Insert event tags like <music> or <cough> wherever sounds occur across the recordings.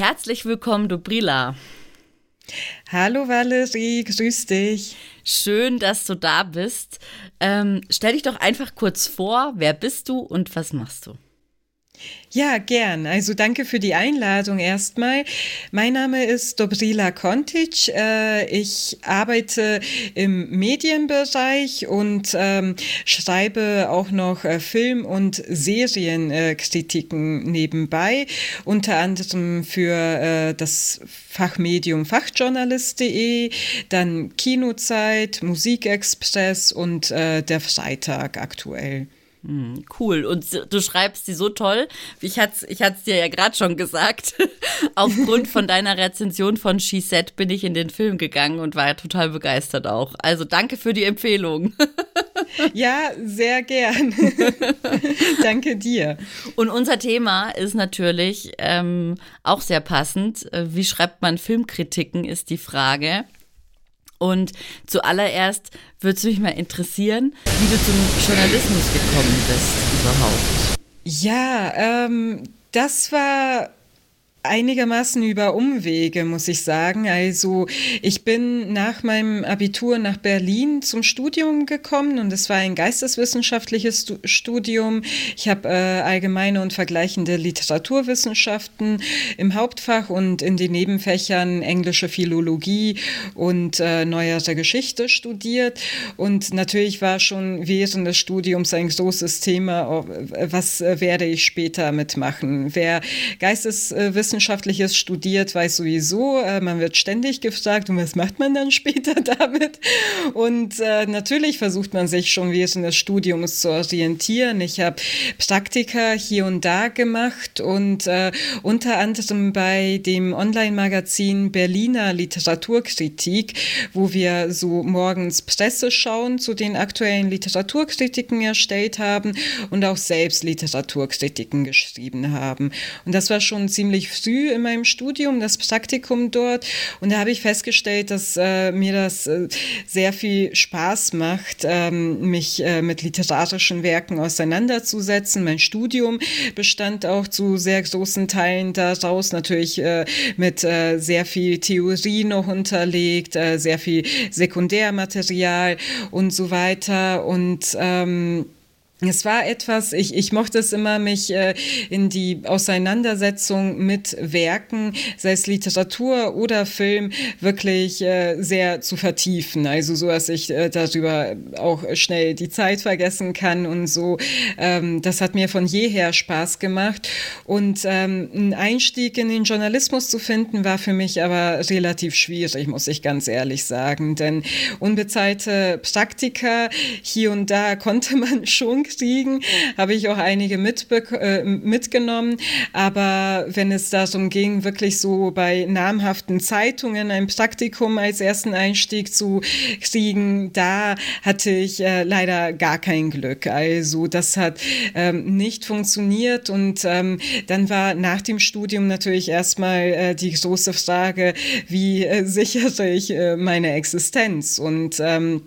Herzlich willkommen, Dobrila. Hallo Valerie, grüß dich. Schön, dass du da bist. Ähm, stell dich doch einfach kurz vor, wer bist du und was machst du? Ja, gern. Also danke für die Einladung erstmal. Mein Name ist Dobrila Kontic. Äh, ich arbeite im Medienbereich und ähm, schreibe auch noch äh, Film- und Serienkritiken nebenbei, unter anderem für äh, das Fachmedium fachjournalist.de, dann Kinozeit, Musikexpress und der Freitag aktuell. Hm, cool. Und du schreibst sie so toll. Ich hatte ich es dir ja gerade schon gesagt. <laughs> Aufgrund von deiner Rezension von She Said bin ich in den Film gegangen und war total begeistert auch. Also danke für die Empfehlung. <laughs> ja, sehr gern. <laughs> danke dir. Und unser Thema ist natürlich ähm, auch sehr passend. Äh, wie schreibt man Filmkritiken, ist die Frage. Und zuallererst würde es mich mal interessieren, wie du zum Journalismus gekommen bist überhaupt. Ja, ähm, das war einigermaßen über Umwege, muss ich sagen. Also ich bin nach meinem Abitur nach Berlin zum Studium gekommen und es war ein geisteswissenschaftliches Studium. Ich habe äh, allgemeine und vergleichende Literaturwissenschaften im Hauptfach und in den Nebenfächern englische Philologie und äh, neuere Geschichte studiert. Und natürlich war schon während des Studiums ein großes Thema, was äh, werde ich später mitmachen. Wer Geisteswissenschaft Wissenschaftliches studiert, weiß sowieso, äh, man wird ständig gefragt, und was macht man dann <laughs> später damit? Und äh, natürlich versucht man sich schon während des Studiums zu orientieren. Ich habe Praktika hier und da gemacht und äh, unter anderem bei dem Online-Magazin Berliner Literaturkritik, wo wir so morgens Presse schauen zu den aktuellen Literaturkritiken erstellt haben und auch selbst Literaturkritiken geschrieben haben. Und das war schon ziemlich früh in meinem Studium, das Praktikum dort. Und da habe ich festgestellt, dass äh, mir das äh, sehr viel Spaß macht, ähm, mich äh, mit literarischen Werken auseinanderzusetzen. Mein Studium bestand auch zu sehr großen Teilen daraus, natürlich äh, mit äh, sehr viel Theorie noch unterlegt, äh, sehr viel Sekundärmaterial und so weiter. Und ähm, es war etwas, ich, ich mochte es immer, mich äh, in die Auseinandersetzung mit Werken, sei es Literatur oder Film, wirklich äh, sehr zu vertiefen. Also so, dass ich äh, darüber auch schnell die Zeit vergessen kann und so. Ähm, das hat mir von jeher Spaß gemacht. Und ähm, ein Einstieg in den Journalismus zu finden, war für mich aber relativ schwierig, muss ich ganz ehrlich sagen. Denn unbezahlte Praktika hier und da konnte man <laughs> schon kriegen, habe ich auch einige äh, mitgenommen. Aber wenn es darum ging, wirklich so bei namhaften Zeitungen ein Praktikum als ersten Einstieg zu kriegen, da hatte ich äh, leider gar kein Glück. Also das hat ähm, nicht funktioniert und ähm, dann war nach dem Studium natürlich erstmal äh, die große Frage, wie äh, sichere ich äh, meine Existenz und ähm,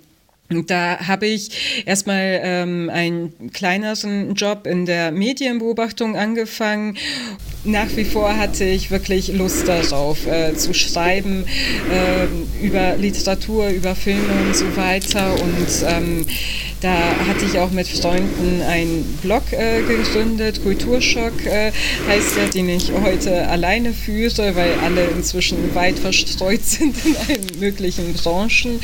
da habe ich erstmal ähm, einen kleineren Job in der Medienbeobachtung angefangen. Nach wie vor hatte ich wirklich Lust darauf, äh, zu schreiben äh, über Literatur, über Filme und so weiter. Und ähm, da hatte ich auch mit Freunden einen Blog äh, gegründet, Kulturschock äh, heißt der, den ich heute alleine führe, weil alle inzwischen weit verstreut <laughs> sind in allen möglichen Branchen.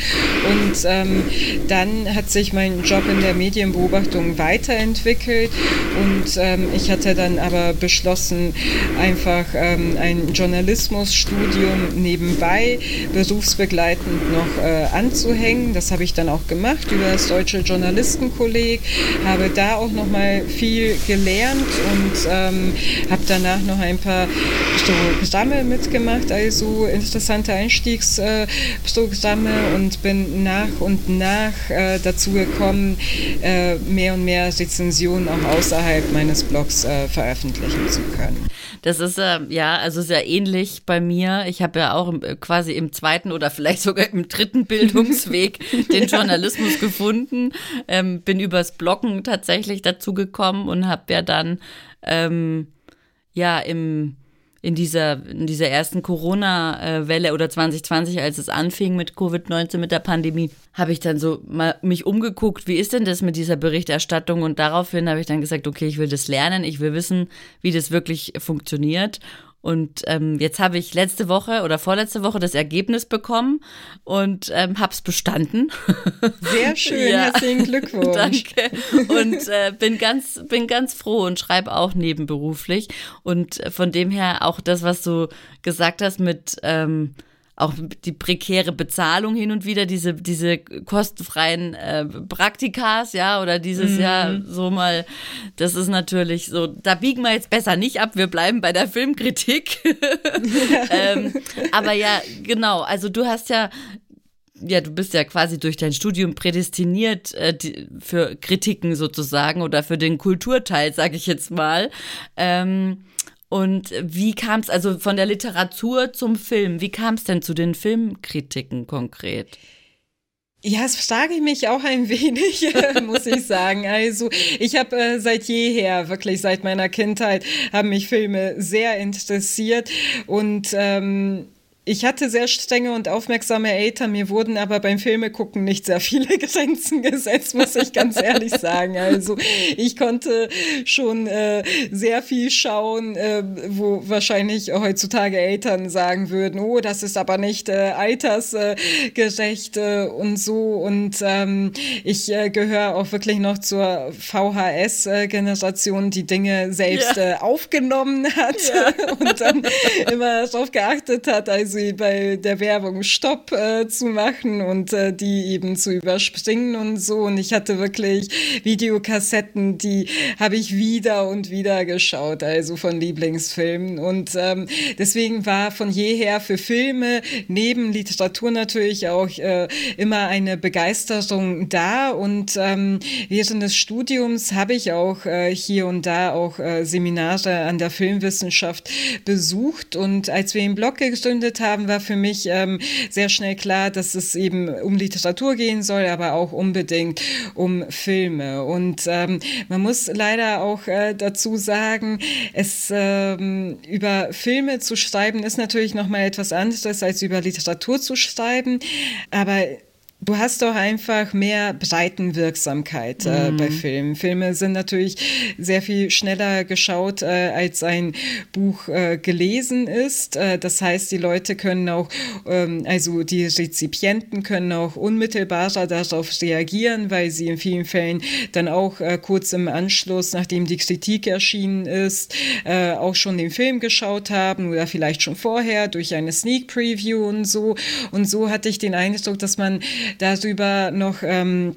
Und ähm, dann hat sich mein Job in der Medienbeobachtung weiterentwickelt und ähm, ich hatte dann aber beschlossen, einfach ähm, ein Journalismusstudium nebenbei berufsbegleitend noch äh, anzuhängen. Das habe ich dann auch gemacht über das Deutsche Journalismus Journalistenkolleg, habe da auch noch mal viel gelernt und ähm, habe danach noch ein paar Programme mitgemacht, also interessante Einstiegsprogramme äh, und bin nach und nach äh, dazu gekommen, äh, mehr und mehr Rezensionen auch außerhalb meines Blogs äh, veröffentlichen zu können. Das ist äh, ja, also sehr ähnlich bei mir. Ich habe ja auch im, quasi im zweiten oder vielleicht sogar im dritten Bildungsweg <laughs> den Journalismus gefunden. Ähm, bin übers Bloggen tatsächlich dazu gekommen und habe ja dann ähm, ja im in dieser, in dieser ersten Corona-Welle oder 2020, als es anfing mit Covid-19, mit der Pandemie, habe ich dann so mal mich umgeguckt, wie ist denn das mit dieser Berichterstattung? Und daraufhin habe ich dann gesagt, okay, ich will das lernen, ich will wissen, wie das wirklich funktioniert. Und ähm, jetzt habe ich letzte Woche oder vorletzte Woche das Ergebnis bekommen und ähm, habe es bestanden. Sehr <laughs> schön, ja. herzlichen Glückwunsch. <laughs> Danke. Und äh, bin ganz, bin ganz froh und schreibe auch nebenberuflich. Und von dem her auch das, was du gesagt hast mit ähm, auch die prekäre Bezahlung hin und wieder, diese, diese kostenfreien äh, Praktikas, ja, oder dieses mhm. Jahr so mal, das ist natürlich so, da biegen wir jetzt besser nicht ab, wir bleiben bei der Filmkritik. <laughs> <laughs> ähm, aber ja, genau, also du hast ja ja, du bist ja quasi durch dein Studium prädestiniert äh, die, für Kritiken sozusagen oder für den Kulturteil, sage ich jetzt mal. Ähm, und wie kam es also von der Literatur zum Film? Wie kam es denn zu den Filmkritiken konkret? Ja, es frage ich mich auch ein <laughs> wenig, <laughs> muss ich sagen. Also ich habe äh, seit jeher, wirklich seit meiner Kindheit, haben mich Filme sehr interessiert und ähm, ich hatte sehr strenge und aufmerksame Eltern, mir wurden aber beim Filmegucken nicht sehr viele <laughs> Grenzen gesetzt, muss ich ganz ehrlich sagen. Also ich konnte schon äh, sehr viel schauen, äh, wo wahrscheinlich heutzutage Eltern sagen würden, oh, das ist aber nicht äh, altersgerecht äh, und so. Und ähm, ich äh, gehöre auch wirklich noch zur VHS-Generation, die Dinge selbst ja. Äh, aufgenommen hat ja. <laughs> und dann immer darauf geachtet hat. Also quasi bei der Werbung Stopp äh, zu machen und äh, die eben zu überspringen und so. Und ich hatte wirklich Videokassetten, die habe ich wieder und wieder geschaut, also von Lieblingsfilmen. Und ähm, deswegen war von jeher für Filme neben Literatur natürlich auch äh, immer eine Begeisterung da. Und ähm, während des Studiums habe ich auch äh, hier und da auch äh, Seminare an der Filmwissenschaft besucht. Und als wir den Blog gegründet haben, war für mich ähm, sehr schnell klar, dass es eben um Literatur gehen soll, aber auch unbedingt um Filme. Und ähm, man muss leider auch äh, dazu sagen, es ähm, über Filme zu schreiben ist natürlich noch mal etwas anderes als über Literatur zu schreiben, aber Du hast doch einfach mehr Breitenwirksamkeit äh, mhm. bei Filmen. Filme sind natürlich sehr viel schneller geschaut, äh, als ein Buch äh, gelesen ist. Äh, das heißt, die Leute können auch, ähm, also die Rezipienten können auch unmittelbarer darauf reagieren, weil sie in vielen Fällen dann auch äh, kurz im Anschluss, nachdem die Kritik erschienen ist, äh, auch schon den Film geschaut haben oder vielleicht schon vorher durch eine Sneak Preview und so. Und so hatte ich den Eindruck, dass man darüber noch ähm,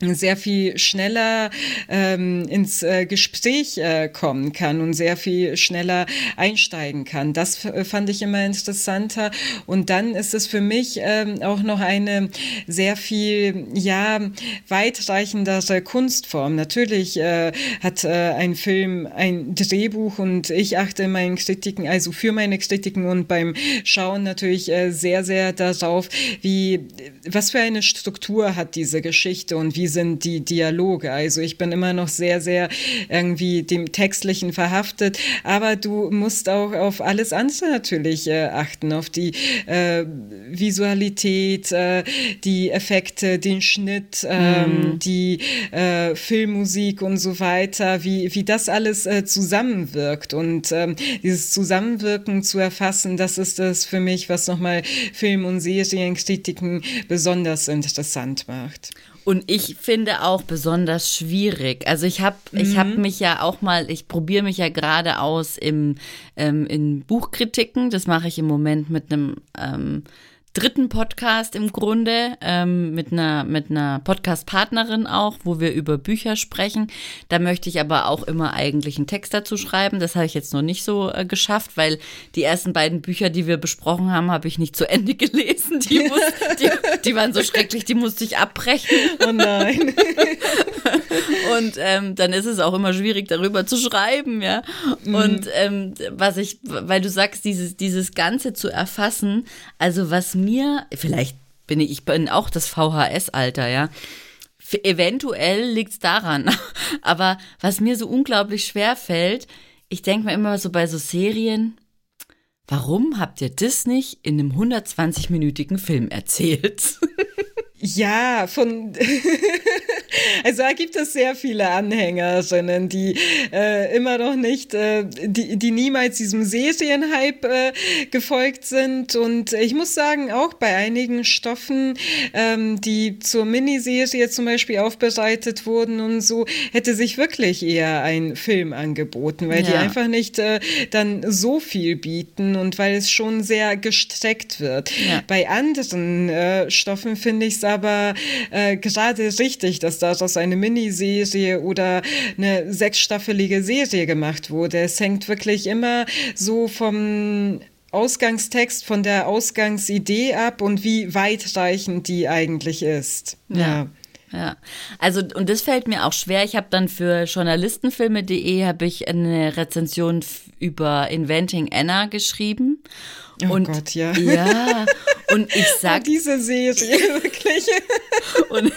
sehr viel schneller ähm, ins äh, Gespräch äh, kommen kann und sehr viel schneller einsteigen kann. Das fand ich immer interessanter. Und dann ist es für mich ähm, auch noch eine sehr viel, ja, weitreichendere Kunstform. Natürlich äh, hat äh, ein Film ein Drehbuch und ich achte in meinen Kritiken, also für meine Kritiken und beim Schauen natürlich äh, sehr, sehr darauf, wie, was für eine Struktur hat diese Geschichte und wie sind die Dialoge. Also ich bin immer noch sehr, sehr irgendwie dem Textlichen verhaftet, aber du musst auch auf alles andere natürlich äh, achten, auf die äh, Visualität, äh, die Effekte, den Schnitt, ähm, mhm. die äh, Filmmusik und so weiter, wie, wie das alles äh, zusammenwirkt und ähm, dieses Zusammenwirken zu erfassen, das ist das für mich, was nochmal Film- und Serienkritiken besonders interessant macht. Und ich finde auch besonders schwierig. Also ich habe mhm. ich hab mich ja auch mal, ich probiere mich ja gerade aus im, ähm, in Buchkritiken. Das mache ich im Moment mit einem ähm, dritten Podcast im Grunde ähm, mit einer, mit einer Podcast-Partnerin auch, wo wir über Bücher sprechen. Da möchte ich aber auch immer eigentlich einen Text dazu schreiben. Das habe ich jetzt noch nicht so äh, geschafft, weil die ersten beiden Bücher, die wir besprochen haben, habe ich nicht zu Ende <laughs> gelesen. Die, <laughs> muss, die, die waren so schrecklich, die musste ich abbrechen. Oh nein. <laughs> Und ähm, dann ist es auch immer schwierig, darüber zu schreiben, ja. Mhm. Und ähm, was ich, weil du sagst, dieses, dieses Ganze zu erfassen, also was mir, vielleicht bin ich, ich bin auch das VHS-Alter, ja. Eventuell liegt es daran. <laughs> Aber was mir so unglaublich schwer fällt, ich denke mir immer so bei so Serien, warum habt ihr das nicht in einem 120-minütigen Film erzählt? <laughs> Ja, von <laughs> also da gibt es sehr viele Anhängerinnen, die äh, immer noch nicht, äh, die, die niemals diesem Serienhype äh, gefolgt sind. Und ich muss sagen, auch bei einigen Stoffen, ähm, die zur Miniserie zum Beispiel aufbereitet wurden und so, hätte sich wirklich eher ein Film angeboten, weil ja. die einfach nicht äh, dann so viel bieten und weil es schon sehr gestreckt wird. Ja. Bei anderen äh, Stoffen finde ich es aber äh, gerade richtig, dass daraus eine Miniserie oder eine sechsstaffelige Serie gemacht wurde. Es hängt wirklich immer so vom Ausgangstext, von der Ausgangsidee ab und wie weitreichend die eigentlich ist. ja. ja. Ja, also und das fällt mir auch schwer. Ich habe dann für journalistenfilme.de habe ich eine Rezension über Inventing Anna geschrieben Oh und, Gott, ja. Ja, <laughs> und ich sag. Diese Serie, wirklich. <laughs> und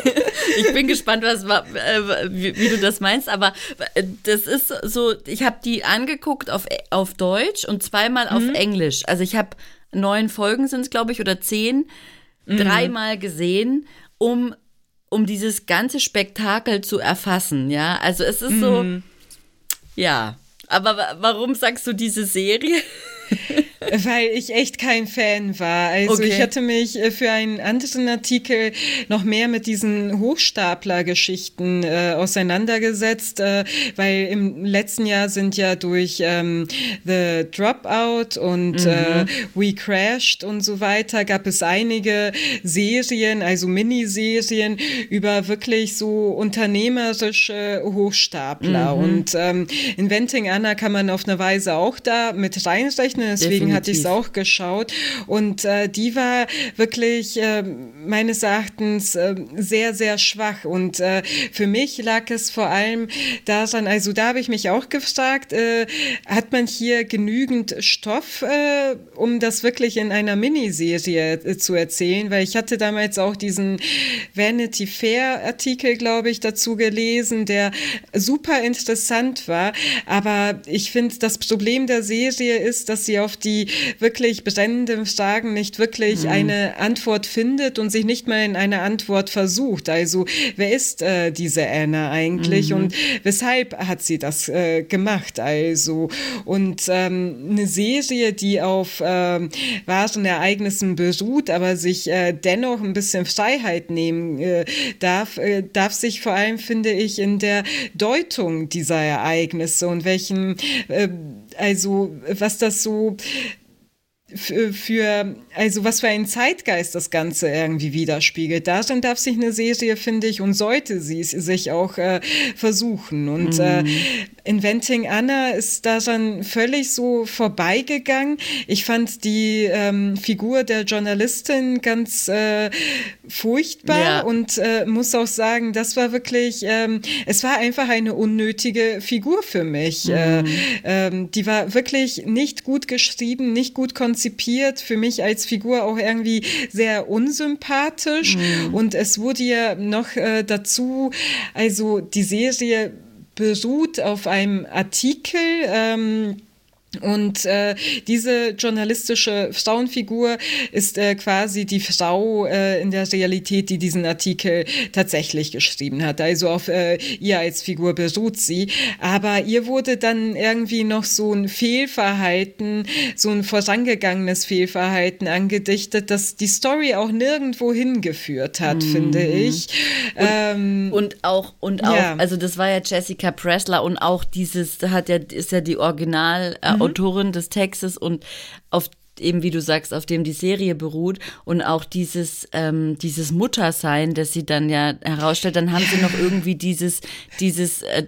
ich bin gespannt, was, äh, wie, wie, du das meinst, aber äh, das ist so, ich habe die angeguckt auf, auf Deutsch und zweimal auf mhm. Englisch. Also ich habe neun Folgen sind es, glaube ich, oder zehn, mhm. dreimal gesehen, um, um dieses ganze Spektakel zu erfassen, ja. Also es ist mhm. so, ja. Aber warum sagst du diese Serie? <laughs> Weil ich echt kein Fan war. Also okay. ich hatte mich äh, für einen anderen Artikel noch mehr mit diesen Hochstapler-Geschichten äh, auseinandergesetzt, äh, weil im letzten Jahr sind ja durch ähm, The Dropout und äh, mhm. äh, We Crashed und so weiter gab es einige Serien, also Miniserien über wirklich so unternehmerische Hochstapler. Mhm. Und ähm, Inventing Anna kann man auf eine Weise auch da mit reinrechnen. Deswegen Definitiv. hatte ich es auch geschaut. Und äh, die war wirklich äh, meines Erachtens äh, sehr, sehr schwach. Und äh, für mich lag es vor allem daran, also da habe ich mich auch gefragt, äh, hat man hier genügend Stoff, äh, um das wirklich in einer Miniserie zu erzählen? Weil ich hatte damals auch diesen Vanity Fair Artikel, glaube ich, dazu gelesen, der super interessant war. Aber ich finde, das Problem der Serie ist, dass sie auf die wirklich brennenden Fragen nicht wirklich mhm. eine Antwort findet und sich nicht mal in eine Antwort versucht. Also wer ist äh, diese Anna eigentlich mhm. und weshalb hat sie das äh, gemacht? Also und ähm, eine Serie, die auf ähm, wahren Ereignissen beruht, aber sich äh, dennoch ein bisschen Freiheit nehmen äh, darf, äh, darf sich vor allem, finde ich, in der Deutung dieser Ereignisse und welchen äh, also was das so für, also was für ein Zeitgeist das Ganze irgendwie widerspiegelt. Darin darf sich eine Serie, finde ich, und sollte sie sich auch äh, versuchen. Und äh, mhm. äh, Inventing Anna ist daran völlig so vorbeigegangen. Ich fand die ähm, Figur der Journalistin ganz äh, furchtbar ja. und äh, muss auch sagen, das war wirklich, ähm, es war einfach eine unnötige Figur für mich. Mhm. Ähm, die war wirklich nicht gut geschrieben, nicht gut konzipiert, für mich als Figur auch irgendwie sehr unsympathisch. Mhm. Und es wurde ja noch äh, dazu, also die Serie beruht auf einem Artikel, ähm, und äh, diese journalistische Frauenfigur ist äh, quasi die Frau äh, in der Realität, die diesen Artikel tatsächlich geschrieben hat. Also auf äh, ihr als Figur beruht sie. Aber ihr wurde dann irgendwie noch so ein Fehlverhalten, so ein vorangegangenes Fehlverhalten angedichtet, das die Story auch nirgendwo hingeführt hat, mhm. finde ich. Und, ähm, und auch, und auch, ja. also das war ja Jessica Pressler und auch dieses, hat ja, ist ja die Original- mhm. Autorin des Textes und auf eben wie du sagst, auf dem die Serie beruht und auch dieses, ähm, dieses Muttersein, das sie dann ja herausstellt, dann haben sie noch irgendwie dieses, dieses, äh,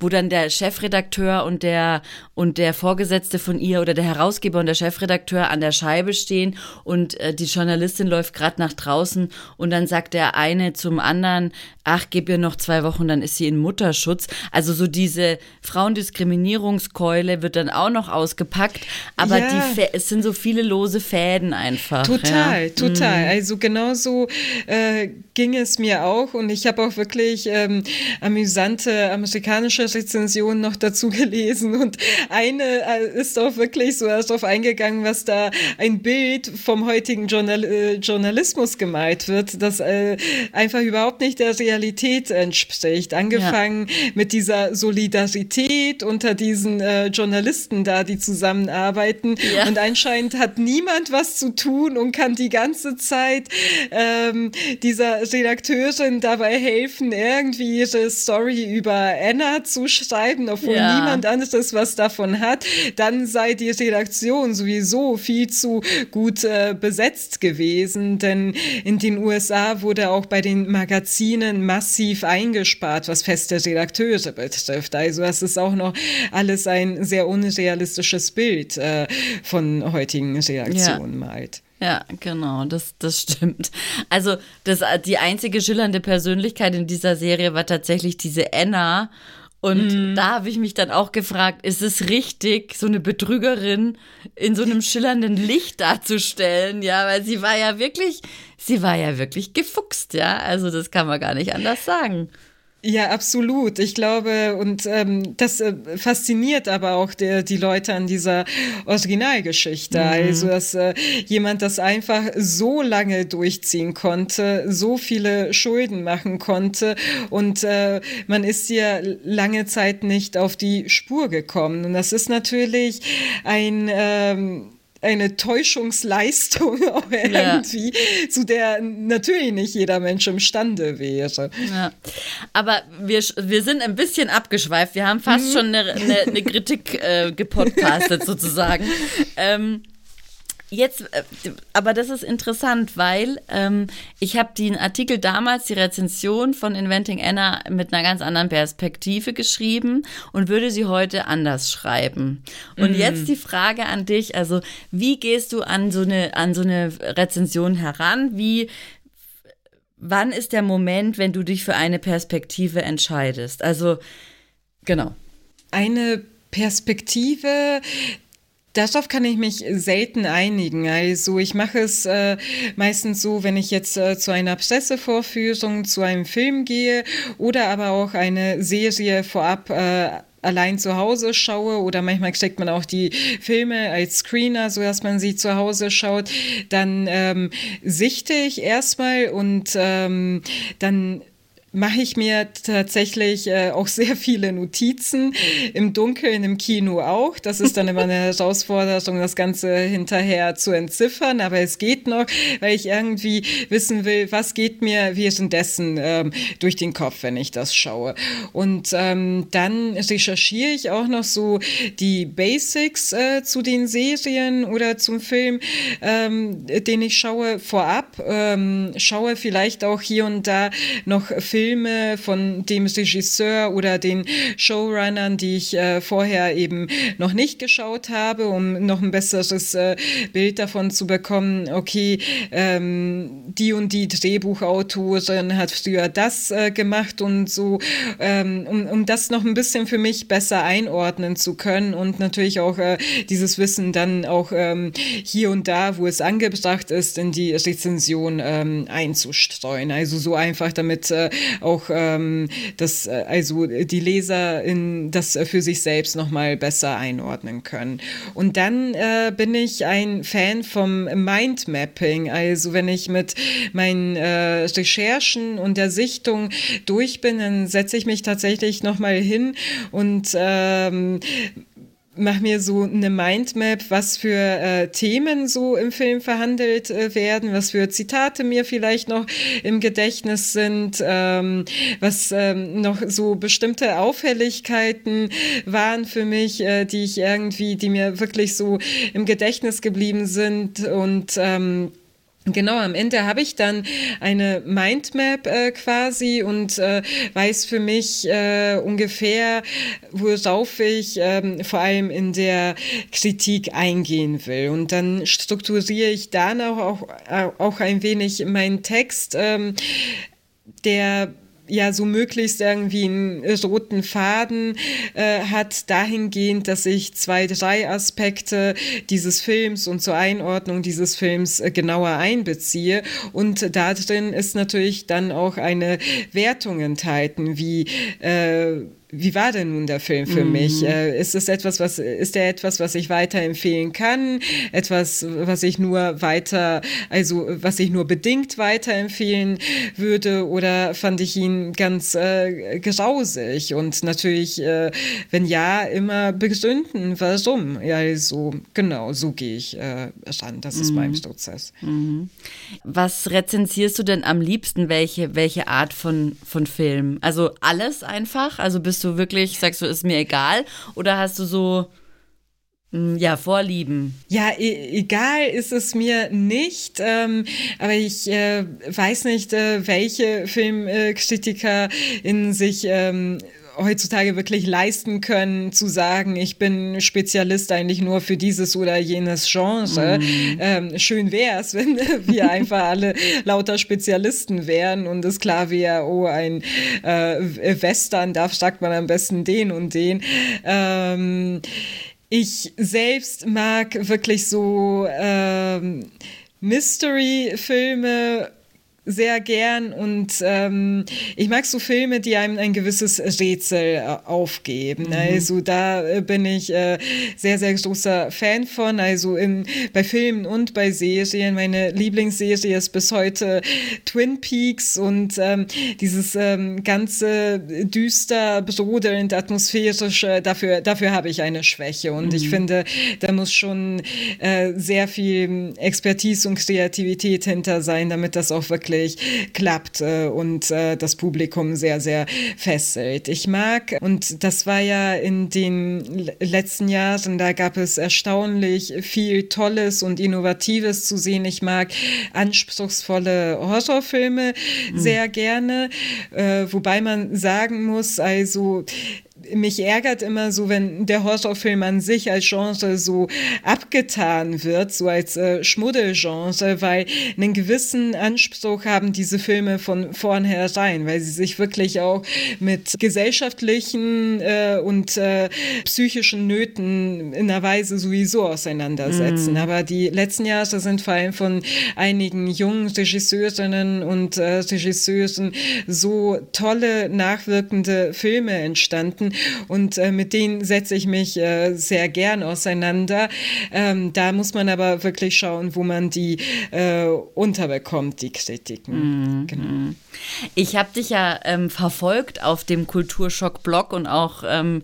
wo dann der Chefredakteur und der und der Vorgesetzte von ihr oder der Herausgeber und der Chefredakteur an der Scheibe stehen und äh, die Journalistin läuft gerade nach draußen und dann sagt der eine zum anderen, ach, gib ihr noch zwei Wochen, dann ist sie in Mutterschutz. Also so diese Frauendiskriminierungskeule wird dann auch noch ausgepackt, aber ja. die, es sind so viele lose Fäden einfach. Total, ja. total. Mhm. Also genauso äh, ging es mir auch und ich habe auch wirklich ähm, amüsante amerikanische Rezensionen noch dazu <laughs> gelesen und eine äh, ist auch wirklich so darauf eingegangen, was da ein Bild vom heutigen Journal äh, Journalismus gemalt wird, das äh, einfach überhaupt nicht der Realität entspricht. Angefangen ja. mit dieser Solidarität unter diesen äh, Journalisten da, die zusammenarbeiten ja. und anscheinend hat niemand was zu tun und kann die ganze Zeit ähm, dieser Redakteurin dabei helfen, irgendwie ihre Story über Anna zu schreiben, obwohl ja. niemand anderes was davon hat. Dann sei die Redaktion sowieso viel zu gut äh, besetzt gewesen, denn in den USA wurde auch bei den Magazinen massiv eingespart, was feste Redakteure betrifft. Also das ist auch noch alles ein sehr unrealistisches Bild äh, von heutigen Reaktion ja. malt. Ja, genau, das, das stimmt. Also das, die einzige schillernde Persönlichkeit in dieser Serie war tatsächlich diese Anna. Und mm. da habe ich mich dann auch gefragt, ist es richtig, so eine Betrügerin in so einem schillernden Licht darzustellen? Ja, weil sie war ja wirklich, sie war ja wirklich gefuchst, ja. Also das kann man gar nicht anders sagen. Ja, absolut. Ich glaube, und ähm, das äh, fasziniert aber auch der, die Leute an dieser Originalgeschichte. Mhm. Also, dass äh, jemand das einfach so lange durchziehen konnte, so viele Schulden machen konnte und äh, man ist ja lange Zeit nicht auf die Spur gekommen. Und das ist natürlich ein ähm, eine Täuschungsleistung <laughs> irgendwie, ja. zu der natürlich nicht jeder Mensch imstande wäre. Ja. Aber wir, wir sind ein bisschen abgeschweift. Wir haben fast mhm. schon eine, eine, eine Kritik äh, gepodcastet <laughs> sozusagen. Ähm, Jetzt, äh, aber das ist interessant, weil ähm, ich habe den Artikel damals, die Rezension von Inventing Anna mit einer ganz anderen Perspektive geschrieben und würde sie heute anders schreiben. Und mhm. jetzt die Frage an dich, also wie gehst du an so eine, an so eine Rezension heran? Wie, wann ist der Moment, wenn du dich für eine Perspektive entscheidest? Also, genau. Eine Perspektive, Darauf kann ich mich selten einigen. Also ich mache es äh, meistens so, wenn ich jetzt äh, zu einer Pressevorführung, zu einem Film gehe oder aber auch eine Serie vorab äh, allein zu Hause schaue oder manchmal steckt man auch die Filme als Screener, so dass man sie zu Hause schaut, dann ähm, sichte ich erstmal und ähm, dann mache ich mir tatsächlich äh, auch sehr viele Notizen. Im Dunkeln, im Kino auch. Das ist dann immer eine <laughs> Herausforderung, das Ganze hinterher zu entziffern. Aber es geht noch, weil ich irgendwie wissen will, was geht mir währenddessen ähm, durch den Kopf, wenn ich das schaue. Und ähm, dann recherchiere ich auch noch so die Basics äh, zu den Serien oder zum Film, ähm, den ich schaue, vorab. Ähm, schaue vielleicht auch hier und da noch Filme Filme von dem Regisseur oder den Showrunnern, die ich äh, vorher eben noch nicht geschaut habe, um noch ein besseres äh, Bild davon zu bekommen, okay, ähm, die und die Drehbuchautorin hat früher das äh, gemacht und so, ähm, um, um das noch ein bisschen für mich besser einordnen zu können und natürlich auch äh, dieses Wissen dann auch ähm, hier und da, wo es angebracht ist, in die Rezension ähm, einzustreuen. Also so einfach, damit äh, auch ähm, das, äh, also die Leser in das für sich selbst nochmal besser einordnen können. Und dann äh, bin ich ein Fan vom Mindmapping. Also wenn ich mit meinen äh, Recherchen und der Sichtung durch bin, dann setze ich mich tatsächlich nochmal hin und ähm, mache mir so eine Mindmap, was für äh, Themen so im Film verhandelt äh, werden, was für Zitate mir vielleicht noch im Gedächtnis sind, ähm, was ähm, noch so bestimmte Auffälligkeiten waren für mich, äh, die ich irgendwie, die mir wirklich so im Gedächtnis geblieben sind. Und ähm, Genau, am Ende habe ich dann eine Mindmap äh, quasi und äh, weiß für mich äh, ungefähr, worauf ich ähm, vor allem in der Kritik eingehen will. Und dann strukturiere ich danach auch, auch ein wenig meinen Text, ähm, der ja so möglichst irgendwie einen roten Faden äh, hat, dahingehend, dass ich zwei, drei Aspekte dieses Films und zur Einordnung dieses Films äh, genauer einbeziehe. Und da drin ist natürlich dann auch eine Wertung enthalten, wie äh, wie war denn nun der Film für mhm. mich? Äh, ist es etwas, was ist er etwas, was ich weiterempfehlen kann? Etwas, was ich nur weiter, also was ich nur bedingt weiterempfehlen würde? Oder fand ich ihn ganz äh, grausig? Und natürlich, äh, wenn ja, immer begründen, warum? Ja, also genau, so gehe ich äh, ran. Das ist mhm. mein Prozess. Mhm. Was rezensierst du denn am liebsten? Welche, welche Art von, von Film? Also alles einfach? Also bist du du wirklich, sagst du, ist mir egal? Oder hast du so, hm, ja, Vorlieben. Ja, e egal ist es mir nicht, ähm, aber ich äh, weiß nicht, äh, welche Filmkritiker in sich ähm, heutzutage wirklich leisten können, zu sagen, ich bin Spezialist eigentlich nur für dieses oder jenes Genre. Mm. Ähm, schön wäre es, <laughs> wenn wir einfach alle lauter Spezialisten wären und es klar wäre, oh, ein äh, Western, da sagt man am besten den und den. Ähm, ich selbst mag wirklich so ähm, Mystery-Filme sehr gern und ähm, ich mag so Filme, die einem ein gewisses Rätsel äh, aufgeben. Mhm. Also da äh, bin ich äh, sehr, sehr großer Fan von. Also in, bei Filmen und bei Serien. Meine Lieblingsserie ist bis heute Twin Peaks und ähm, dieses ähm, ganze düster, brodelnd, atmosphärische, dafür, dafür habe ich eine Schwäche. Und mhm. ich finde, da muss schon äh, sehr viel Expertise und Kreativität hinter sein, damit das auch wirklich wirklich klappt äh, und äh, das Publikum sehr, sehr fesselt. Ich mag, und das war ja in den letzten Jahren, da gab es erstaunlich viel Tolles und Innovatives zu sehen. Ich mag anspruchsvolle Horrorfilme mhm. sehr gerne, äh, wobei man sagen muss, also mich ärgert immer so, wenn der Horrorfilm an sich als Genre so abgetan wird, so als äh, Schmuddelgenre, weil einen gewissen Anspruch haben diese Filme von vornherein, weil sie sich wirklich auch mit gesellschaftlichen äh, und äh, psychischen Nöten in einer Weise sowieso auseinandersetzen. Mm. Aber die letzten Jahre sind vor allem von einigen jungen Regisseurinnen und äh, Regisseuren so tolle, nachwirkende Filme entstanden, und äh, mit denen setze ich mich äh, sehr gern auseinander. Ähm, da muss man aber wirklich schauen, wo man die äh, unterbekommt, die Kritiken. Mhm. Genau. Ich habe dich ja ähm, verfolgt auf dem Kulturschock-Blog und auch ähm,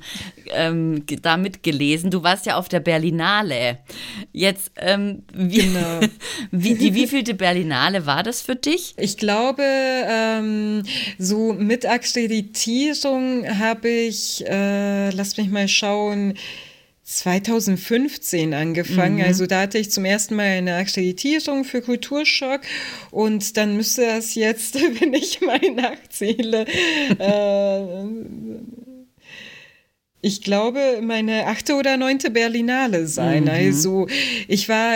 ähm, da mitgelesen. Du warst ja auf der Berlinale. Jetzt, ähm, wie, genau. <laughs> wie, die wievielte Berlinale war das für dich? Ich glaube, ähm, so mit Akkreditierung habe ich, äh, lass mich mal schauen, 2015 angefangen. Mhm. Also da hatte ich zum ersten Mal eine Akkreditierung für Kulturschock und dann müsste das jetzt, <laughs> wenn ich mal nachzähle, äh, ich glaube, meine achte oder neunte Berlinale sein. Mhm. Also ich war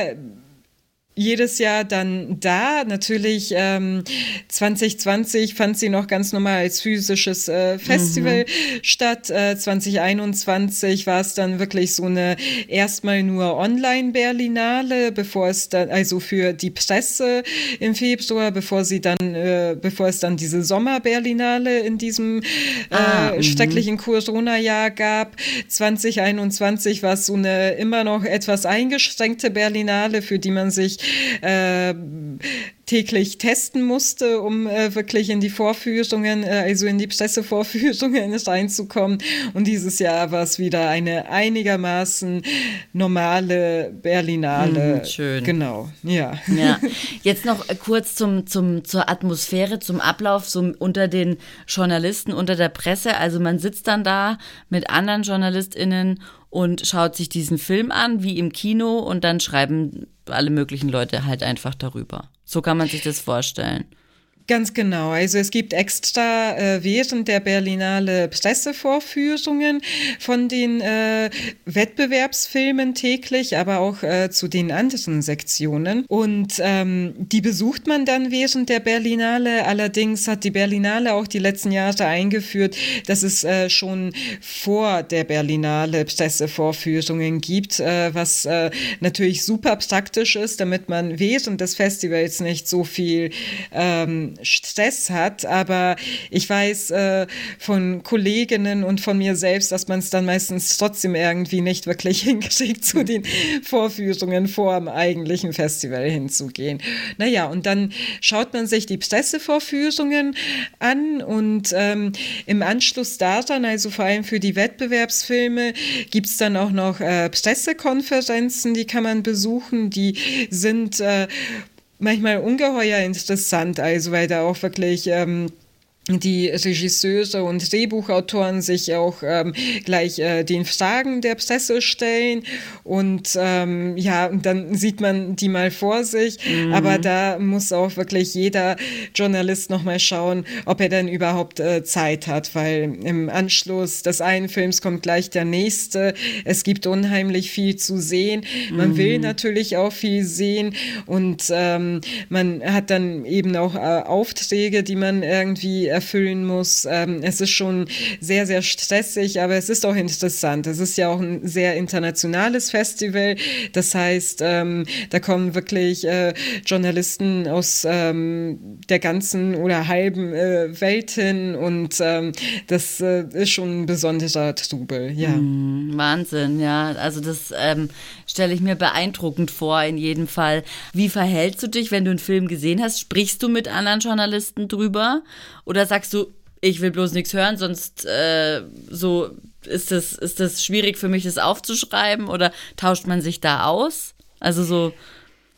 jedes Jahr dann da. Natürlich ähm, 2020 fand sie noch ganz normal als physisches äh, Festival mhm. statt. Äh, 2021 war es dann wirklich so eine erstmal nur Online-Berlinale, bevor es dann, also für die Presse im Februar, bevor sie dann, äh, bevor es dann diese Sommer-Berlinale in diesem ah, äh, mhm. schrecklichen Corona-Jahr gab. 2021 war es so eine immer noch etwas eingeschränkte Berlinale, für die man sich Euh, <laughs> täglich testen musste, um äh, wirklich in die Vorführungen, äh, also in die Pressevorführungen <laughs> reinzukommen. Und dieses Jahr war es wieder eine einigermaßen normale Berlinale. Hm, schön. Genau, ja. Ja. <laughs> Jetzt noch kurz zum, zum, zur Atmosphäre, zum Ablauf, so unter den Journalisten, unter der Presse. Also man sitzt dann da mit anderen JournalistInnen und schaut sich diesen Film an, wie im Kino, und dann schreiben alle möglichen Leute halt einfach darüber. So kann man sich das vorstellen. Ganz genau. Also es gibt extra äh, während der Berlinale Pressevorführungen von den äh, Wettbewerbsfilmen täglich, aber auch äh, zu den anderen Sektionen. Und ähm, die besucht man dann während der Berlinale. Allerdings hat die Berlinale auch die letzten Jahre eingeführt, dass es äh, schon vor der Berlinale Pressevorführungen gibt, äh, was äh, natürlich super praktisch ist, damit man während des Festivals nicht so viel ähm, Stress hat, aber ich weiß äh, von Kolleginnen und von mir selbst, dass man es dann meistens trotzdem irgendwie nicht wirklich <laughs> hinkriegt, zu den Vorführungen vor dem eigentlichen Festival hinzugehen. Naja, und dann schaut man sich die Pressevorführungen an und ähm, im Anschluss daran, also vor allem für die Wettbewerbsfilme, gibt es dann auch noch äh, Pressekonferenzen, die kann man besuchen, die sind äh, manchmal ungeheuer interessant, also weil da auch wirklich ähm, die Regisseure und Drehbuchautoren sich auch ähm, gleich äh, den Fragen der Presse stellen und ähm, ja, und dann sieht man die mal vor sich, mhm. aber da muss auch wirklich jeder Journalist nochmal schauen, ob er denn überhaupt äh, Zeit hat, weil im Anschluss des einen Films kommt gleich der nächste. Es gibt unheimlich viel zu sehen. Man mhm. will natürlich auch viel sehen und ähm, man hat dann eben auch äh, Aufträge, die man irgendwie erfüllen muss. Ähm, es ist schon sehr, sehr stressig, aber es ist auch interessant. Es ist ja auch ein sehr internationales Festival. Das heißt, ähm, da kommen wirklich äh, Journalisten aus ähm, der ganzen oder halben äh, Welt hin und ähm, das äh, ist schon ein besonderer Trubel. Ja. Mm, Wahnsinn, ja. Also das ähm, stelle ich mir beeindruckend vor, in jedem Fall. Wie verhältst du dich, wenn du einen Film gesehen hast? Sprichst du mit anderen Journalisten drüber? Oder sagst du, ich will bloß nichts hören, sonst äh, so ist das, ist das schwierig für mich, das aufzuschreiben? Oder tauscht man sich da aus? Also so.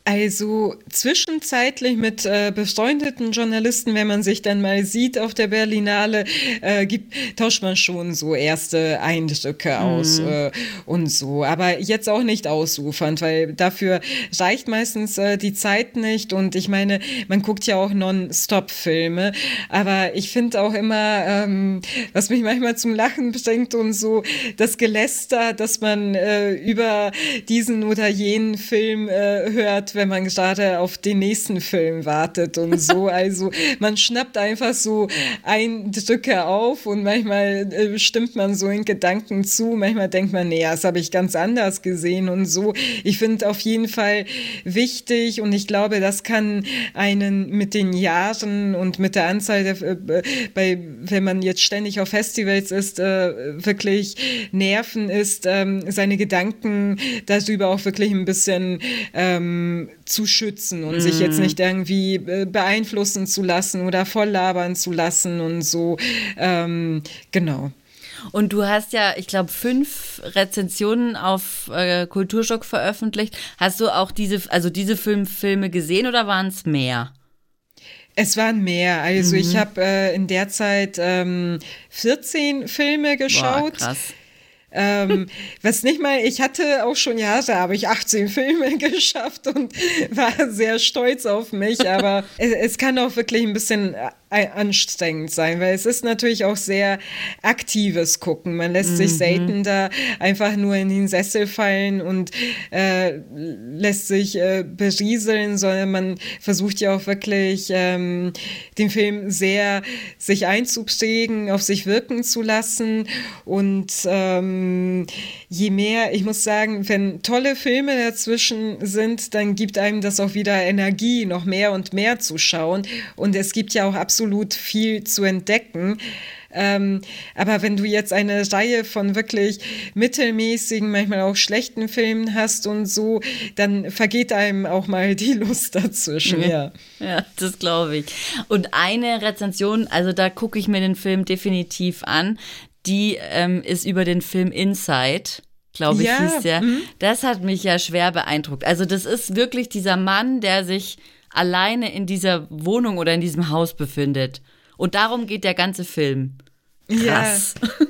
Also zwischenzeitlich mit äh, befreundeten Journalisten, wenn man sich dann mal sieht auf der Berlinale, äh, gibt, tauscht man schon so erste Eindrücke mhm. aus äh, und so. Aber jetzt auch nicht ausufernd, weil dafür reicht meistens äh, die Zeit nicht. Und ich meine, man guckt ja auch Non-Stop-Filme. Aber ich finde auch immer, ähm, was mich manchmal zum Lachen bringt und so, das Geläster, dass man äh, über diesen oder jenen Film äh, hört, wenn man gerade auf den nächsten Film wartet und so. <laughs> Also man schnappt einfach so Eindrücke auf und manchmal äh, stimmt man so in Gedanken zu. Manchmal denkt man, nee, das habe ich ganz anders gesehen und so. Ich finde auf jeden Fall wichtig und ich glaube, das kann einen mit den Jahren und mit der Anzahl, der, äh, bei, wenn man jetzt ständig auf Festivals ist, äh, wirklich nerven ist, ähm, seine Gedanken darüber auch wirklich ein bisschen ähm, zu schützen und mm. sich jetzt mhm. nicht irgendwie äh, beeinflussen zu lassen oder voll labern zu lassen und so. Ähm, genau. Und du hast ja, ich glaube, fünf Rezensionen auf äh, Kulturschock veröffentlicht. Hast du auch diese, also diese fünf Filme gesehen oder waren es mehr? Es waren mehr. Also mhm. ich habe äh, in der Zeit ähm, 14 Filme geschaut. Boah, krass. Ähm, was nicht mal, ich hatte auch schon Jahre, habe ich 18 Filme <laughs> geschafft und war sehr stolz auf mich, aber <laughs> es, es, kann auch wirklich ein bisschen anstrengend sein, weil es ist natürlich auch sehr aktives Gucken. Man lässt mhm. sich selten da einfach nur in den Sessel fallen und äh, lässt sich äh, berieseln, sondern man versucht ja auch wirklich ähm, den Film sehr sich einzuprägen, auf sich wirken zu lassen und ähm, ähm, je mehr, ich muss sagen, wenn tolle Filme dazwischen sind, dann gibt einem das auch wieder Energie, noch mehr und mehr zu schauen. Und es gibt ja auch absolut viel zu entdecken. Ähm, aber wenn du jetzt eine Reihe von wirklich mittelmäßigen, manchmal auch schlechten Filmen hast und so, dann vergeht einem auch mal die Lust dazwischen. Ja, ja das glaube ich. Und eine Rezension, also da gucke ich mir den Film definitiv an, die ähm, ist über den Film Inside glaube ich, ja. hieß der. Mhm. Das hat mich ja schwer beeindruckt. Also das ist wirklich dieser Mann, der sich alleine in dieser Wohnung oder in diesem Haus befindet. Und darum geht der ganze Film. Krass. Ja. <laughs>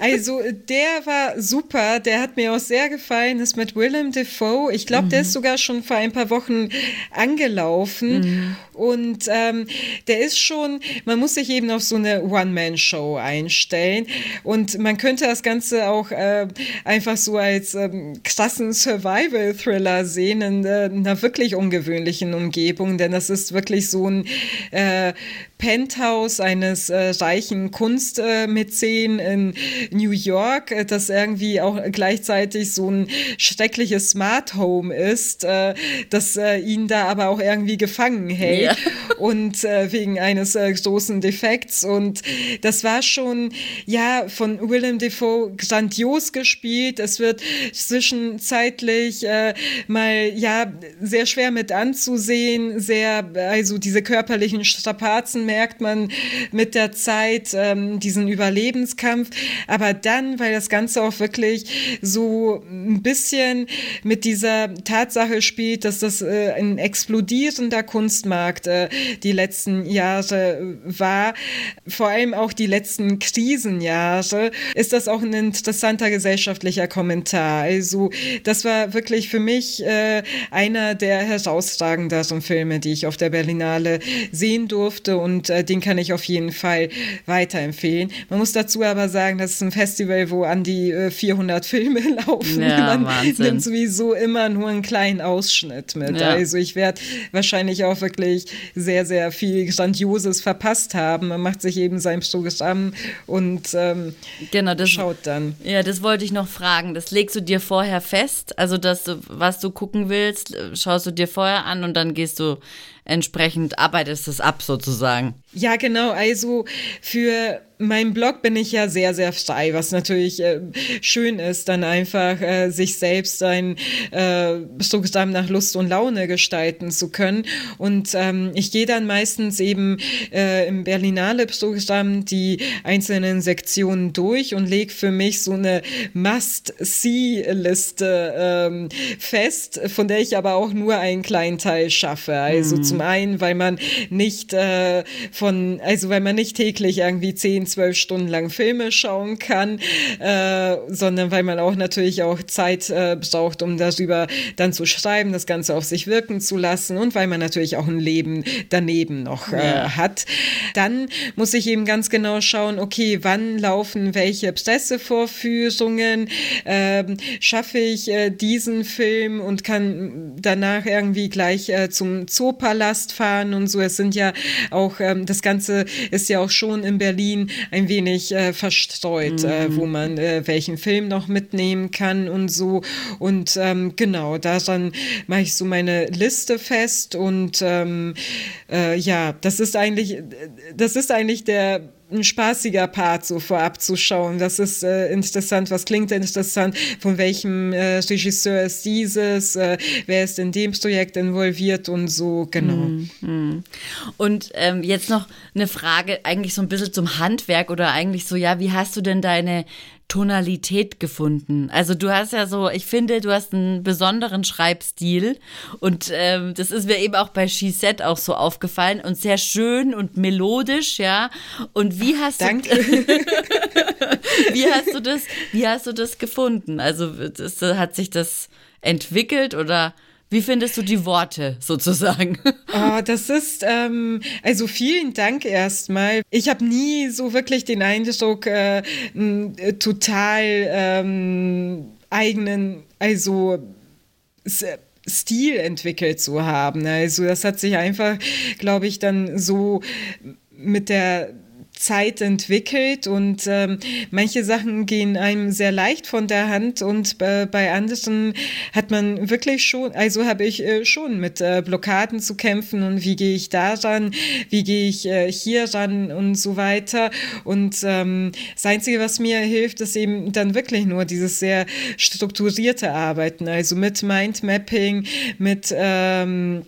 Also der war super, der hat mir auch sehr gefallen, ist mit Willem Dafoe. Ich glaube, mhm. der ist sogar schon vor ein paar Wochen angelaufen. Mhm. Und ähm, der ist schon, man muss sich eben auf so eine One-Man-Show einstellen. Und man könnte das Ganze auch äh, einfach so als ähm, krassen Survival-Thriller sehen in, äh, einer wirklich ungewöhnlichen Umgebung, denn das ist wirklich so ein äh, Penthouse eines äh, reichen Kunstmäzen in New York, äh, das irgendwie auch gleichzeitig so ein schreckliches Smart Home ist, äh, das äh, ihn da aber auch irgendwie gefangen hält ja. <laughs> und äh, wegen eines äh, großen Defekts. Und das war schon, ja, von Willem Dafoe grandios gespielt. Es wird zwischenzeitlich mal, ja, sehr schwer mit anzusehen, sehr, also diese körperlichen Strapazen merkt man mit der Zeit, ähm, diesen Überlebenskampf. Aber dann, weil das Ganze auch wirklich so ein bisschen mit dieser Tatsache spielt, dass das äh, ein explodierender Kunstmarkt äh, die letzten Jahre war, vor allem auch die letzten Krisenjahre, ist das auch ein interessanter gesellschaftlicher Kommentar. Also das war wirklich für mich äh, einer der herausragenderen Filme, die ich auf der Berlinale sehen durfte und und äh, den kann ich auf jeden Fall weiterempfehlen. Man muss dazu aber sagen, das ist ein Festival, wo an die äh, 400 Filme <laughs> laufen. Ja, Man Wahnsinn. nimmt sowieso immer nur einen kleinen Ausschnitt mit. Ja. Also ich werde wahrscheinlich auch wirklich sehr, sehr viel Grandioses verpasst haben. Man macht sich eben sein Programm und ähm, genau, das, schaut dann. Ja, das wollte ich noch fragen. Das legst du dir vorher fest? Also, dass du, was du gucken willst, schaust du dir vorher an und dann gehst du entsprechend arbeitest es ab sozusagen. Ja, genau. Also für meinem Blog bin ich ja sehr, sehr frei, was natürlich äh, schön ist, dann einfach äh, sich selbst ein äh, Programm nach Lust und Laune gestalten zu können. Und ähm, ich gehe dann meistens eben äh, im Berlinale Programm die einzelnen Sektionen durch und lege für mich so eine Must-See-Liste ähm, fest, von der ich aber auch nur einen kleinen Teil schaffe. Also mhm. zum einen, weil man nicht äh, von, also weil man nicht täglich irgendwie zehn zwölf Stunden lang Filme schauen kann, äh, sondern weil man auch natürlich auch Zeit äh, braucht, um darüber dann zu schreiben, das Ganze auf sich wirken zu lassen und weil man natürlich auch ein Leben daneben noch äh, ja. hat. Dann muss ich eben ganz genau schauen, okay, wann laufen welche Pressevorführungen, ähm, schaffe ich äh, diesen Film und kann danach irgendwie gleich äh, zum Zoopalast fahren und so. Es sind ja auch, ähm, das Ganze ist ja auch schon in Berlin ein wenig äh, verstreut, äh, mhm. äh, wo man äh, welchen Film noch mitnehmen kann und so. Und ähm, genau, daran mache ich so meine Liste fest und ähm, äh, ja, das ist eigentlich, das ist eigentlich der ein spaßiger Part, so vorab zu schauen. Das ist äh, interessant, was klingt interessant, von welchem äh, Regisseur ist dieses, äh, wer ist in dem Projekt involviert und so, genau. Mm, mm. Und ähm, jetzt noch eine Frage, eigentlich so ein bisschen zum Handwerk oder eigentlich so, ja, wie hast du denn deine Tonalität gefunden. Also du hast ja so, ich finde, du hast einen besonderen Schreibstil und ähm, das ist mir eben auch bei She Said auch so aufgefallen und sehr schön und melodisch, ja. Und wie hast Danke. du <laughs> wie hast du das, wie hast du das gefunden? Also das, hat sich das entwickelt oder wie findest du die Worte sozusagen? Oh, <laughs> das ist, ähm, also vielen Dank erstmal. Ich habe nie so wirklich den Eindruck, äh, total ähm, eigenen, also Stil entwickelt zu haben. Also das hat sich einfach, glaube ich, dann so mit der Zeit entwickelt und ähm, manche Sachen gehen einem sehr leicht von der Hand und äh, bei anderen hat man wirklich schon, also habe ich äh, schon mit äh, Blockaden zu kämpfen und wie gehe ich da ran, wie gehe ich äh, hier ran und so weiter. Und ähm, das Einzige, was mir hilft, ist eben dann wirklich nur dieses sehr strukturierte Arbeiten, also mit Mindmapping, mit ähm,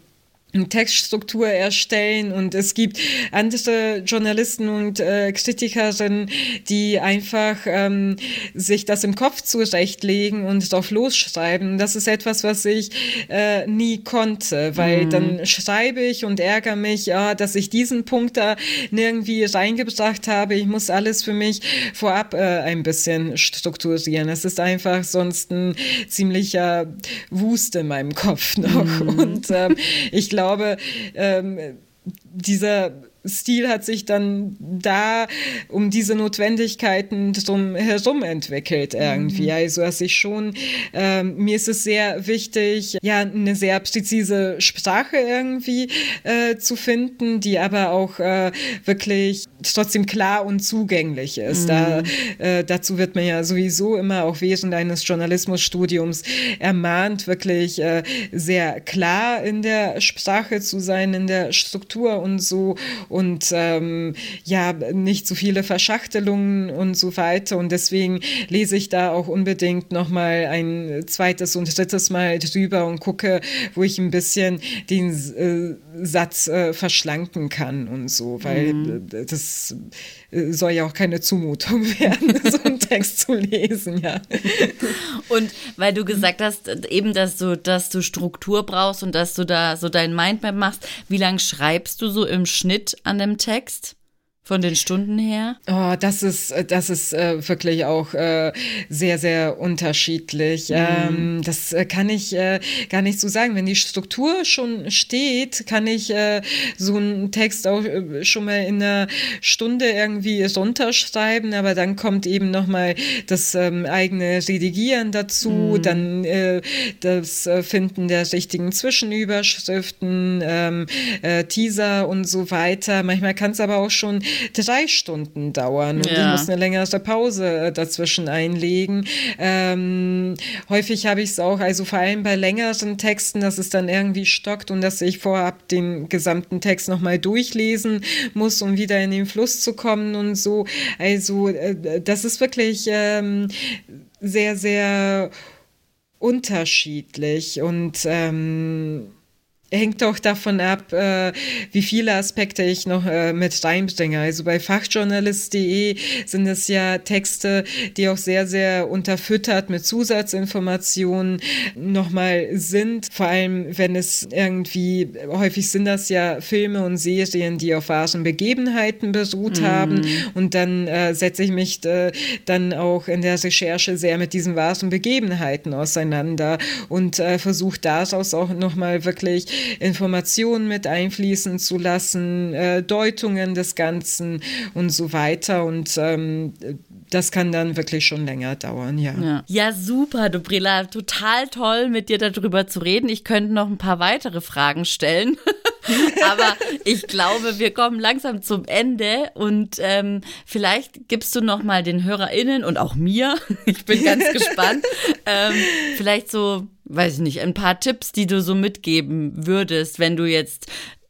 Textstruktur erstellen und es gibt andere Journalisten und äh, Kritikerinnen, die einfach ähm, sich das im Kopf zurechtlegen und drauf losschreiben. Das ist etwas, was ich äh, nie konnte, weil mhm. dann schreibe ich und ärgere mich, ja, dass ich diesen Punkt da nirgendwie reingebracht habe. Ich muss alles für mich vorab äh, ein bisschen strukturieren. Es ist einfach sonst ein ziemlicher Wust in meinem Kopf noch. Mhm. Und ähm, ich glaube, glaube, ähm, dieser Stil hat sich dann da um diese Notwendigkeiten drum herum entwickelt irgendwie. Mhm. Also dass ich schon, ähm, mir ist es sehr wichtig, ja, eine sehr präzise Sprache irgendwie äh, zu finden, die aber auch äh, wirklich trotzdem klar und zugänglich ist. Mhm. Da, äh, dazu wird man ja sowieso immer auch während eines Journalismusstudiums ermahnt, wirklich äh, sehr klar in der Sprache zu sein, in der Struktur und so und ähm, ja, nicht zu viele Verschachtelungen und so weiter. Und deswegen lese ich da auch unbedingt nochmal ein zweites und drittes Mal drüber und gucke, wo ich ein bisschen den äh, Satz äh, verschlanken kann und so, weil mhm. das äh, soll ja auch keine Zumutung <laughs> werden, so einen Text zu lesen, ja. Und weil du gesagt hast, eben, dass du, dass du Struktur brauchst und dass du da so dein Mindmap machst, wie lange schreibst du so im Schnitt an dem Text? Von den Stunden her? Oh, das ist, das ist äh, wirklich auch äh, sehr, sehr unterschiedlich. Mhm. Ähm, das äh, kann ich äh, gar nicht so sagen. Wenn die Struktur schon steht, kann ich äh, so einen Text auch äh, schon mal in einer Stunde irgendwie runterschreiben, aber dann kommt eben nochmal das ähm, eigene Redigieren dazu, mhm. dann das Finden der richtigen Zwischenüberschriften, ähm, Teaser und so weiter. Manchmal kann es aber auch schon drei Stunden dauern und ja. ich muss eine längere Pause äh, dazwischen einlegen. Ähm, häufig habe ich es auch, also vor allem bei längeren Texten, dass es dann irgendwie stockt und dass ich vorab den gesamten Text nochmal durchlesen muss, um wieder in den Fluss zu kommen und so. Also äh, das ist wirklich ähm, sehr, sehr unterschiedlich und ähm, hängt doch davon ab, äh, wie viele Aspekte ich noch äh, mit reinbringe. Also bei fachjournalist.de sind es ja Texte, die auch sehr, sehr unterfüttert mit Zusatzinformationen nochmal sind. Vor allem, wenn es irgendwie, häufig sind das ja Filme und Serien, die auf wahren Begebenheiten beruht mm. haben. Und dann äh, setze ich mich äh, dann auch in der Recherche sehr mit diesen wahren Begebenheiten auseinander und äh, versuche daraus auch nochmal wirklich Informationen mit einfließen zu lassen, äh, Deutungen des Ganzen und so weiter. Und ähm, das kann dann wirklich schon länger dauern, ja. Ja, ja super, Dubrilla. Total toll, mit dir darüber zu reden. Ich könnte noch ein paar weitere Fragen stellen. <laughs> <laughs> Aber ich glaube, wir kommen langsam zum Ende und ähm, vielleicht gibst du noch mal den HörerInnen und auch mir, <laughs> ich bin ganz <laughs> gespannt, ähm, vielleicht so weiß ich nicht, ein paar Tipps, die du so mitgeben würdest, wenn du jetzt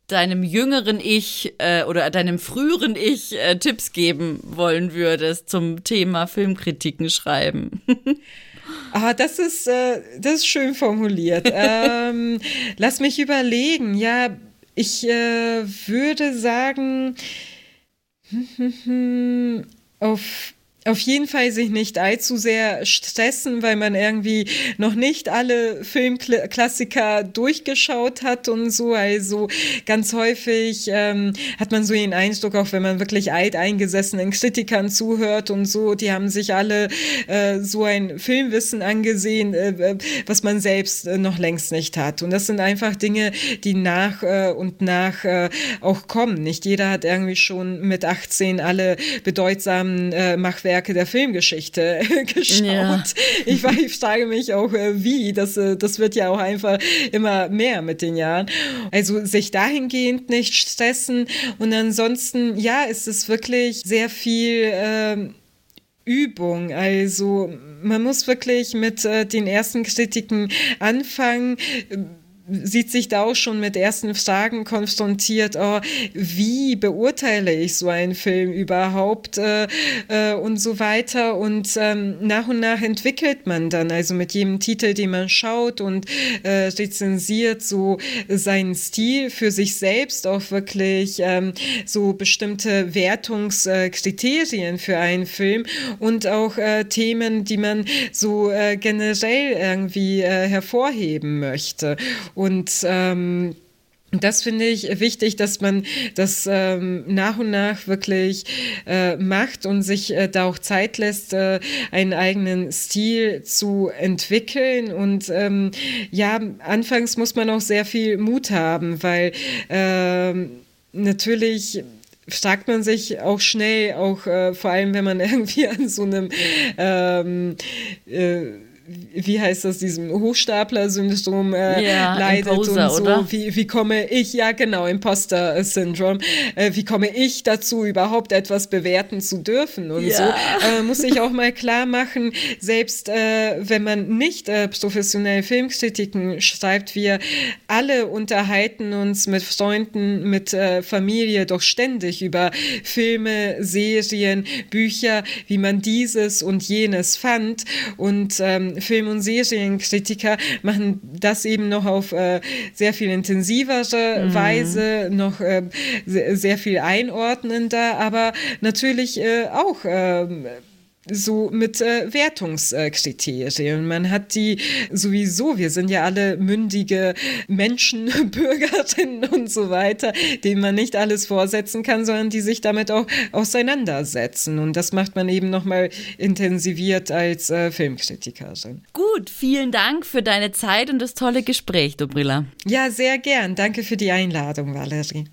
deinem jüngeren Ich äh, oder deinem früheren Ich äh, Tipps geben wollen würdest zum Thema Filmkritiken schreiben? Ah, das ist, äh, das ist schön formuliert. ähm, lass mich überlegen. Ja, ich äh, würde sagen, <laughs> auf auf jeden Fall sich nicht allzu sehr stressen, weil man irgendwie noch nicht alle Filmklassiker durchgeschaut hat und so. Also ganz häufig ähm, hat man so den Eindruck, auch wenn man wirklich alteingesessenen Kritikern zuhört und so, die haben sich alle äh, so ein Filmwissen angesehen, äh, äh was man selbst äh, noch längst nicht hat. Und das sind einfach Dinge, die nach äh, und nach äh, auch kommen. Nicht jeder hat irgendwie schon mit 18 alle bedeutsamen Machwerke Meisterwerke der Filmgeschichte <laughs> geschaut. Ja. <laughs> Ich, ich frage mich auch, äh, wie. Das, äh, das wird ja auch einfach immer mehr mit den Jahren. Also sich dahingehend nicht stressen. Und ansonsten, ja, ist es wirklich sehr viel. Ähm, Übung. Also man muss wirklich mit äh, den ersten Kritiken anfangen sieht sich da auch schon mit ersten Fragen konfrontiert, oh, wie beurteile ich so einen Film überhaupt äh, äh, und so weiter. Und ähm, nach und nach entwickelt man dann, also mit jedem Titel, den man schaut und äh, rezensiert, so seinen Stil für sich selbst, auch wirklich ähm, so bestimmte Wertungskriterien für einen Film und auch äh, Themen, die man so äh, generell irgendwie äh, hervorheben möchte. Und ähm, das finde ich wichtig, dass man das ähm, nach und nach wirklich äh, macht und sich äh, da auch Zeit lässt, äh, einen eigenen Stil zu entwickeln. Und ähm, ja, anfangs muss man auch sehr viel Mut haben, weil ähm, natürlich fragt man sich auch schnell, auch äh, vor allem wenn man <laughs> irgendwie an so einem ähm, äh, wie heißt das, diesem Hochstapler-Syndrom äh, ja, leidet Imposer, und so. Oder? Wie, wie komme ich, ja genau, Imposter-Syndrom, äh, wie komme ich dazu, überhaupt etwas bewerten zu dürfen und ja. so. Äh, muss ich auch mal klar machen, selbst äh, wenn man nicht äh, professionell Filmkritiken schreibt, wir alle unterhalten uns mit Freunden, mit äh, Familie doch ständig über Filme, Serien, Bücher, wie man dieses und jenes fand und ähm, Film- und Serienkritiker machen das eben noch auf äh, sehr viel intensivere mhm. Weise, noch äh, sehr viel einordnender, aber natürlich äh, auch ähm, so mit äh, Wertungskriterien. Man hat die sowieso, wir sind ja alle mündige Menschen, Bürgerinnen <laughs> und so weiter, denen man nicht alles vorsetzen kann, sondern die sich damit auch auseinandersetzen. Und das macht man eben nochmal intensiviert als äh, Filmkritikerin. Gut, vielen Dank für deine Zeit und das tolle Gespräch, Dobrilla. Ja, sehr gern. Danke für die Einladung, Valerie.